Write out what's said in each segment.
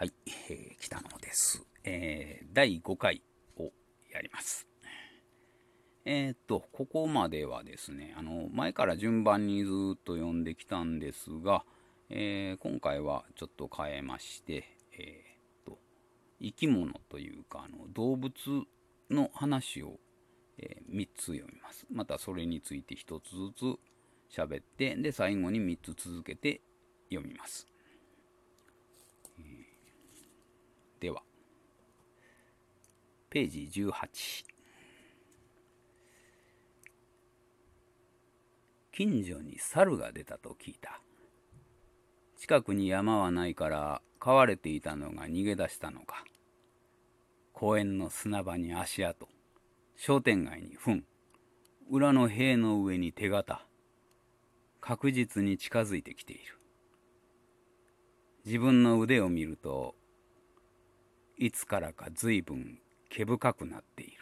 はい、えー、北野です。えー、第5回をやります。えー、っと、ここまではですね、あの、前から順番にずっと読んできたんですが、えー今回はちょっと変えまして、えーっと、生き物というか、あの動物の話を、え3つ読みます。またそれについて1つずつ喋って、で、最後に3つ続けて読みます。では、ページ18。近所に猿が出たと聞いた。近くに山はないから飼われていたのが逃げ出したのか。公園の砂場に足跡、商店街に糞、裏の塀の上に手形。確実に近づいてきている。自分の腕を見ると、いつからか随分毛深くなっている。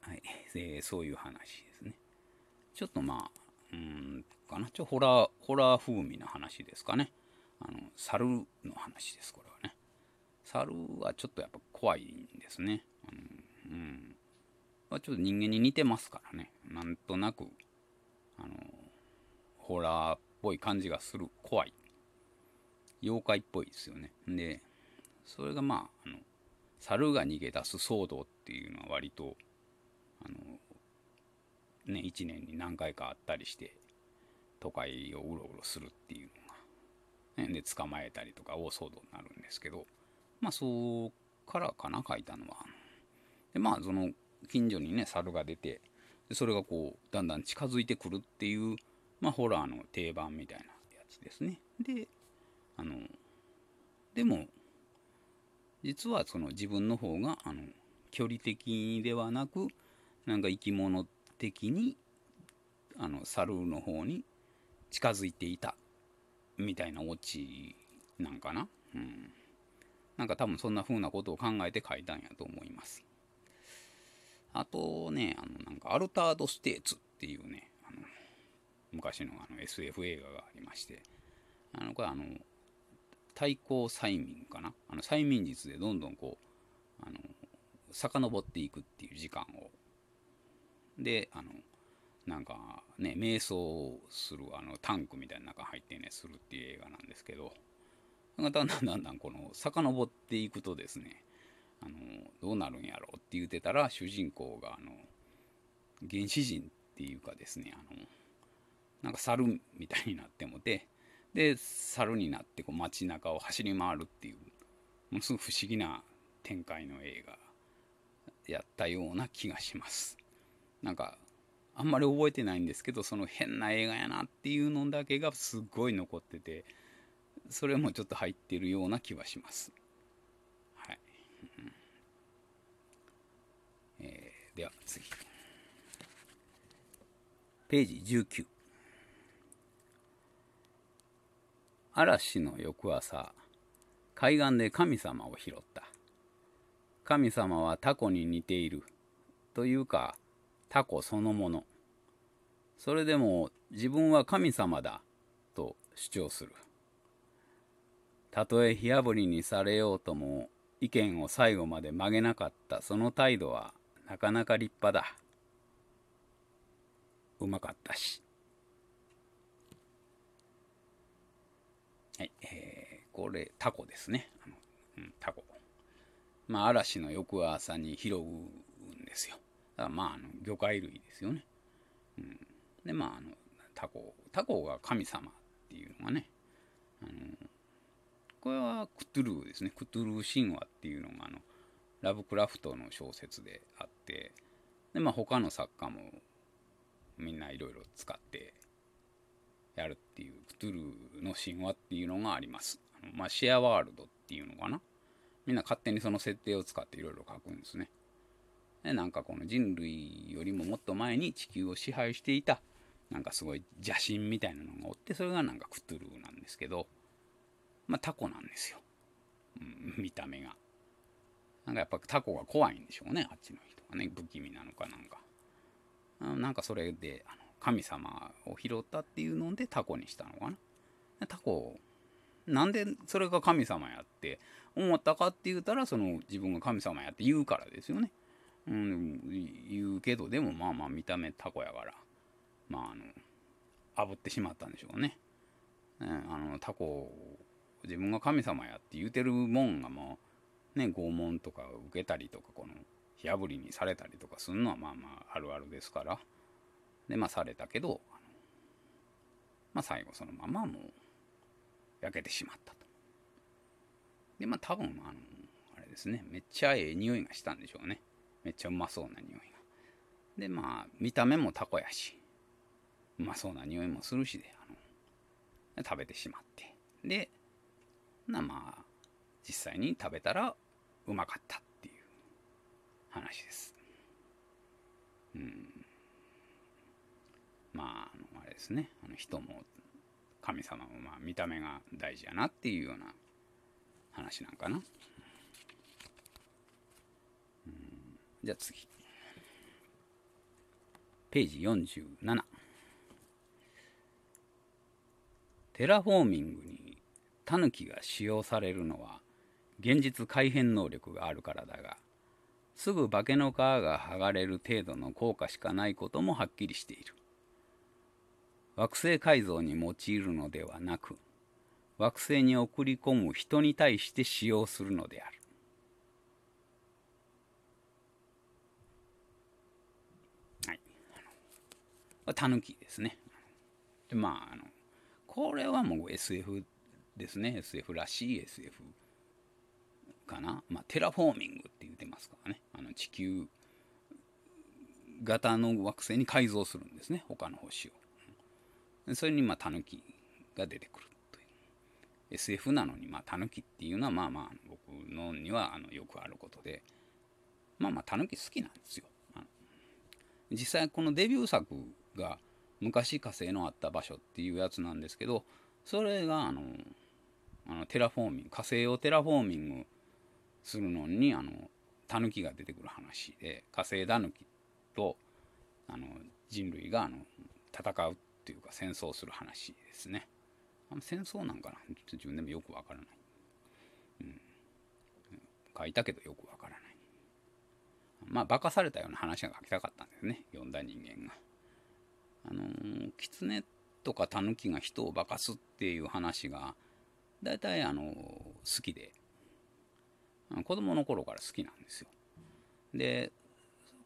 はい、えーそういう話ですね。ちょっとまあ、うん、かな。ちょホラー、ホラー風味な話ですかね。あの、猿の話です、これはね。猿はちょっとやっぱ怖いんですね。うん、うん。まあちょっと人間に似てますからね。なんとなく、あの、ホラーっぽい感じがする。怖い。妖怪っぽいですよね。で、それがまあ、あの、猿が逃げ出す騒動っていうのは割と、あの、ね、一年に何回かあったりして、都会をうろうろするっていうのが、ね、で、捕まえたりとか大騒動になるんですけど、まあ、そうからかな、書いたのは。で、まあ、その、近所にね、猿が出て、それがこう、だんだん近づいてくるっていう、まあ、ホラーの定番みたいなやつですね。で、あの、でも、実はその自分の方が、あの、距離的ではなく、なんか生き物的に、あの、猿の方に近づいていた、みたいなオチなんかな。うん。なんか多分そんな風なことを考えて書いたんやと思います。あとね、あの、なんかアルタードステーツっていうね、昔のあの SF 映画がありまして、あの、これあの、対抗催眠かな？あの、催眠術でどんどんこう、あの、遡っていくっていう時間を。で、あの、なんかね、瞑想をするあのタンクみたいな中入ってね、するっていう映画なんですけど、だんだんだんだんこの、遡っていくとですね、あの、どうなるんやろうって言ってたら、主人公が、あの、原始人っていうかですね、あの、なんか猿みたいになってもて、で、猿になってこう街中を走り回るっていう、ものすごく不思議な展開の映画やったような気がします。なんか、あんまり覚えてないんですけど、その変な映画やなっていうのだけがすごい残ってて、それもちょっと入ってるような気はします。はい。えーでは次。ページ19。嵐の翌朝、海岸で神様を拾った。神様はタコに似ている。というか、タコそのもの。それでも自分は神様だ。と主張する。たとえ火あぶりにされようとも意見を最後まで曲げなかったその態度はなかなか立派だ。うまかったし。はい、えー、これタコですね。あのうん、タコ。まあ嵐の翌朝に拾うんですよ。だからまああの魚介類ですよね。うん、でまああのタコタコが神様っていうのがね、あのこれはクトゥルーですねクトゥルー神話っていうのがあのラブクラフトの小説であってでまあ他の作家もみんないろいろ使ってやるっていうクトゥルーの神話っていうのがあります。あのまあシェアワールドっていうのかな。みんな勝手にその設定を使っていろいろ書くんですね。でなんかこの人類よりももっと前に地球を支配していたなんかすごい邪神みたいなのがおってそれがなんかクトゥルーなんですけどまあタコなんですよ、うん、見た目が。なんかやっぱタコが怖いんでしょうねあっちの人はね。不気味なのかなんか。なんかそれであの神様を拾ったっていうのでタコにしたのかな。タコなんでそれが神様やって思ったかって言ったらその自分が神様やって言うからですよね。うん、言うけどでもまあまあ見た目タコやからまああの炙ってしまったんでしょうね。ねあのタコ自分が神様やって言うてるもんがもうね拷問とか受けたりとかこの火あぶりにされたりとかするのはまあまああるあるですからでまあされたけどまあ最後そのままもう焼けてしまったと。でまあ多分あのあれですねめっちゃええ匂いがしたんでしょうねめっちゃうまそうな匂いが。でまあ見た目もタコやしうまそうな匂いもするしであの食べてしまってでなまあ実際に食べたらうまかったっていう話です。うん、まああのあれですねあの人も神様もまあ見た目が大事やなっていうような話なんかな。うん、じゃあ次。ページ47。テラフォーミングにタヌキが使用されるのは現実改変能力があるからだがすぐ化けの皮が剥がれる程度の効果しかないこともはっきりしている惑星改造に用いるのではなく惑星に送り込む人に対して使用するのである。はい。タヌキですね。でまああのこれはもう SF ですね。SF らしい SF かな、まあ、テラフォーミングって言ってますからね。あの地球型の惑星に改造するんですね。他の星を。それにまあタヌキが出てくるという。SF なのにまあタヌキっていうのはまあまあ僕のにはあのよくあることで。まあまあタヌキ好きなんですよ。実際このデビュー作が昔火星のあった場所っていうやつなんですけどそれがあのあのテラフォーミング火星をテラフォーミングするのにあのタヌキが出てくる話で火星タヌキとあの人類があの戦うっていうか戦争する話ですね。あの戦争なんかな？自分でもよくわからない。うん、書いたけどよくわからない。まあ化かされたような話が書きたかったんですね読んだ人間が。あのー、狐とかタヌキが人を化かすっていう話が大体あの好きで子供の頃から好きなんですよ。で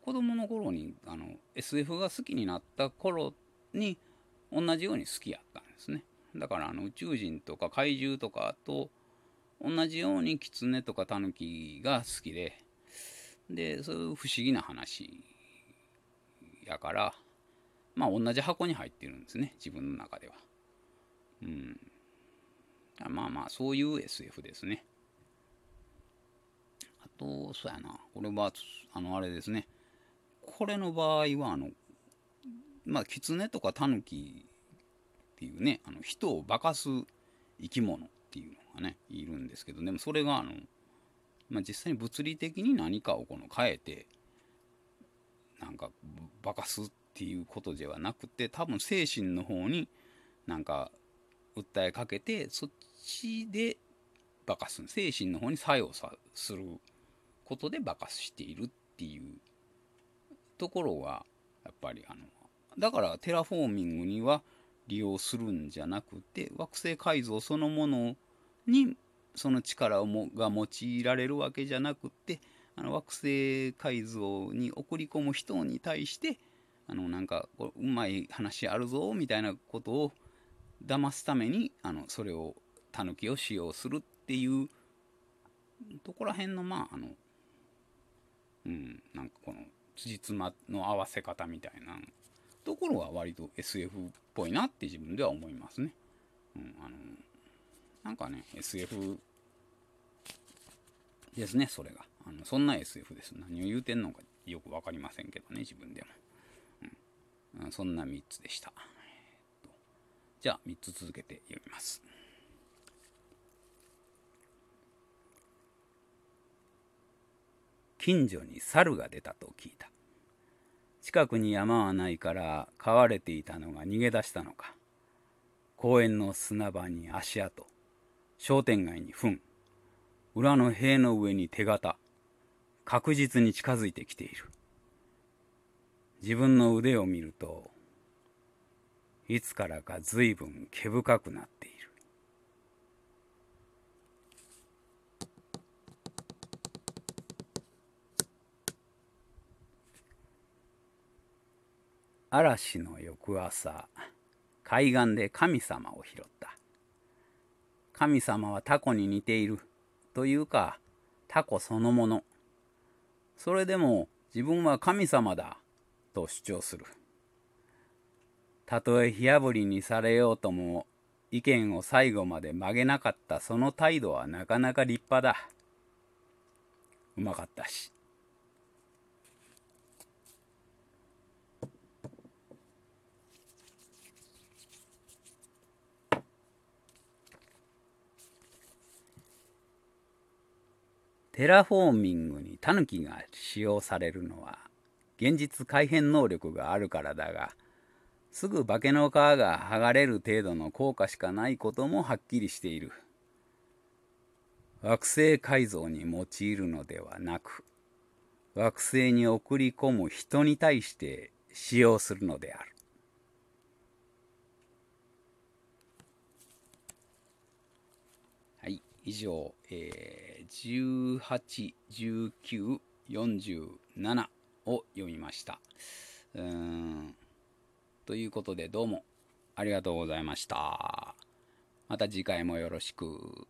子供の頃にあの SF が好きになった頃に同じように好きやったんですね。だからあの宇宙人とか怪獣とかと同じように狐とかタヌキが好きででそういう不思議な話やからまあ同じ箱に入ってるんですね自分の中では。うんまあまあ、そういう SF ですね。あと、そうやな。これは、あの、あれですね。これの場合は、あの、まあ、狐とかタヌキっていうね、あの人を化かす生き物っていうのがね、いるんですけど、でもそれが、あの、まあ、実際に物理的に何かをこの変えて、なんか化かすっていうことではなくて、多分精神の方になんか訴えかけて、そっちで化かす。精神の方に作用さすることで化かしているっていうところがやっぱりあのだからテラフォーミングには利用するんじゃなくて惑星改造そのものにその力をもが用いられるわけじゃなくてあの惑星改造に送り込む人に対してあのなんかうまい話あるぞみたいなことを騙すためにあのそれをタヌキを使用するっていうとこら辺のまああのうんなんかこの辻褄の合わせ方みたいなところは割と SF っぽいなって自分では思いますね。うん、あのなんかね SF ですねそれが。あのそんな SF です。何を言うてんのかよく分かりませんけどね自分でも、うん、そんな3つでした、じゃあ3つ続けて読みます近所に猿が出たと聞いた。近くに山はないから飼われていたのが逃げ出したのか。公園の砂場に足跡。商店街に糞。裏の塀の上に手形。確実に近づいてきている。自分の腕を見るといつからか随分毛深くなっている。嵐の翌朝海岸で神様を拾った。神様はタコに似ているというかタコそのもの。それでも自分は神様だと主張する。たとえ火あぶりにされようとも意見を最後まで曲げなかったその態度はなかなか立派だ。うまかったし。テラフォーミングにタヌキが使用されるのは現実改変能力があるからだがすぐ化けの皮が剥がれる程度の効果しかないこともはっきりしている。惑星改造に用いるのではなく惑星に送り込む人に対して使用するのであるはい以上、えー18、19、47を読みました。うんということでどうもありがとうございました。また次回もよろしく。